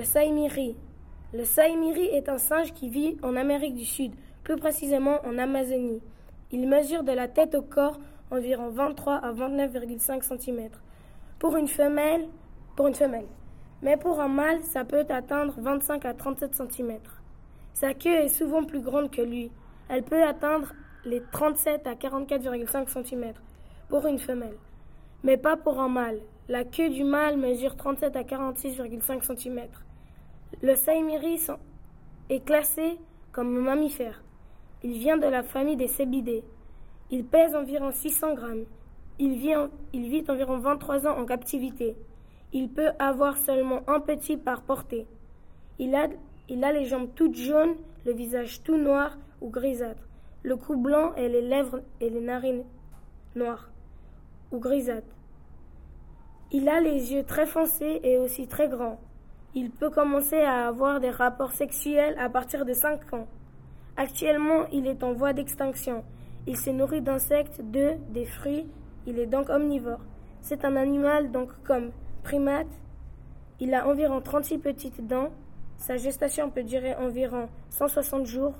Le saïmiri. Le est un singe qui vit en Amérique du Sud, plus précisément en Amazonie. Il mesure de la tête au corps environ 23 à 29,5 cm. Pour une femelle, pour une femelle. Mais pour un mâle, ça peut atteindre 25 à 37 cm. Sa queue est souvent plus grande que lui. Elle peut atteindre les 37 à 44,5 cm pour une femelle, mais pas pour un mâle. La queue du mâle mesure 37 à 46,5 cm. Le saïmiri est classé comme mammifère. Il vient de la famille des cébidés. Il pèse environ 600 grammes. Il vit, il vit environ 23 ans en captivité. Il peut avoir seulement un petit par portée. Il a, il a les jambes toutes jaunes, le visage tout noir ou grisâtre, le cou blanc et les lèvres et les narines noires ou grisâtres. Il a les yeux très foncés et aussi très grands. Il peut commencer à avoir des rapports sexuels à partir de 5 ans. Actuellement, il est en voie d'extinction. Il se nourrit d'insectes, d'œufs, des fruits. Il est donc omnivore. C'est un animal donc comme primate. Il a environ 36 petites dents. Sa gestation peut durer environ 160 jours.